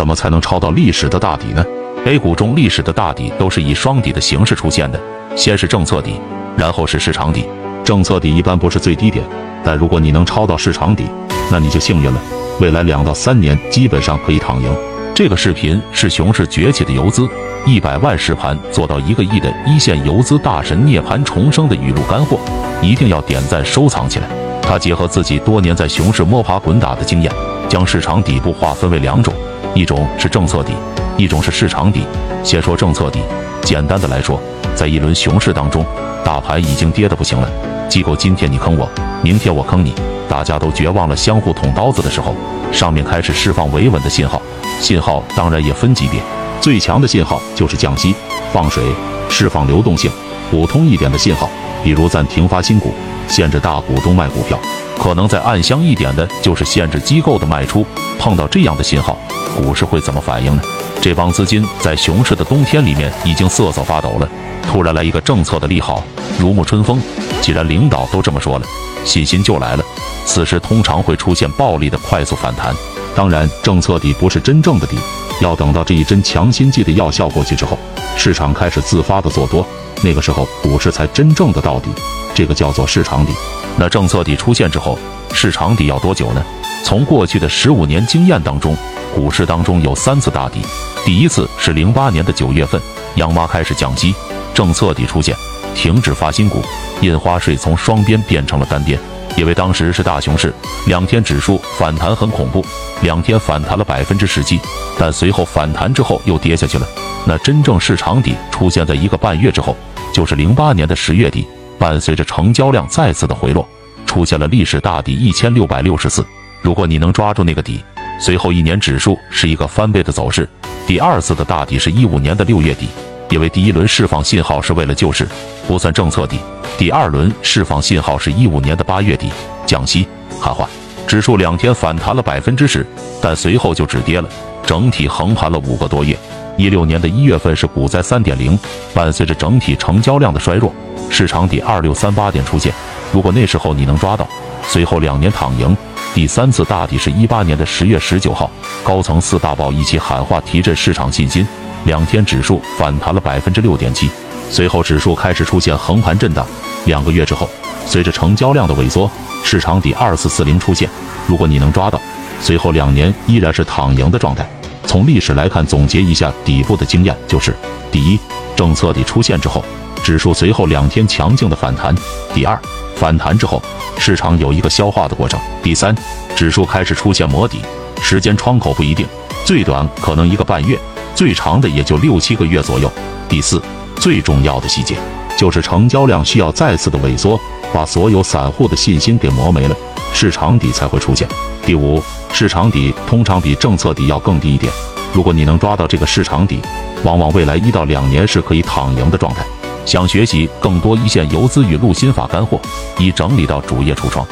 怎么才能抄到历史的大底呢？A 股中历史的大底都是以双底的形式出现的，先是政策底，然后是市场底。政策底一般不是最低点，但如果你能抄到市场底，那你就幸运了，未来两到三年基本上可以躺赢。这个视频是熊市崛起的游资，一百万实盘做到一个亿的一线游资大神涅槃重生的语录干货，一定要点赞收藏起来。他结合自己多年在熊市摸爬滚打的经验，将市场底部划分为两种，一种是政策底，一种是市场底。先说政策底，简单的来说，在一轮熊市当中，大盘已经跌得不行了，机构今天你坑我，明天我坑你，大家都绝望了，相互捅刀子的时候，上面开始释放维稳的信号。信号当然也分级别，最强的信号就是降息、放水、释放流动性；普通一点的信号，比如暂停发新股。限制大股东卖股票，可能再暗箱一点的就是限制机构的卖出。碰到这样的信号，股市会怎么反应呢？这帮资金在熊市的冬天里面已经瑟瑟发抖了，突然来一个政策的利好，如沐春风。既然领导都这么说了，信心就来了。此时通常会出现暴力的快速反弹。当然，政策底不是真正的底，要等到这一针强心剂的药效过去之后，市场开始自发的做多，那个时候股市才真正的到底。这个叫做市场底，那政策底出现之后，市场底要多久呢？从过去的十五年经验当中，股市当中有三次大底。第一次是零八年的九月份，央妈开始降息，政策底出现，停止发新股，印花税从双边变成了单边。因为当时是大熊市，两天指数反弹很恐怖，两天反弹了百分之十七，但随后反弹之后又跌下去了。那真正市场底出现在一个半月之后，就是零八年的十月底。伴随着成交量再次的回落，出现了历史大底一千六百六十四。如果你能抓住那个底，随后一年指数是一个翻倍的走势。第二次的大底是一五年的六月底，因为第一轮释放信号是为了救市，不算政策底。第二轮释放信号是一五年的八月底，降息喊话，指数两天反弹了百分之十，但随后就止跌了，整体横盘了五个多月。一六年的一月份是股灾三点零，伴随着整体成交量的衰弱。市场底二六三八点出现，如果那时候你能抓到，随后两年躺赢。第三次大底是一八年的十月十九号，高层四大报一起喊话提振市场信心，两天指数反弹了百分之六点七，随后指数开始出现横盘震荡。两个月之后，随着成交量的萎缩，市场底二四四零出现，如果你能抓到，随后两年依然是躺赢的状态。从历史来看，总结一下底部的经验就是：第一，政策底出现之后。指数随后两天强劲的反弹。第二，反弹之后，市场有一个消化的过程。第三，指数开始出现磨底，时间窗口不一定，最短可能一个半月，最长的也就六七个月左右。第四，最重要的细节就是成交量需要再次的萎缩，把所有散户的信心给磨没了，市场底才会出现。第五，市场底通常比政策底要更低一点。如果你能抓到这个市场底，往往未来一到两年是可以躺赢的状态。想学习更多一线游资语录心法干货，已整理到主页橱窗。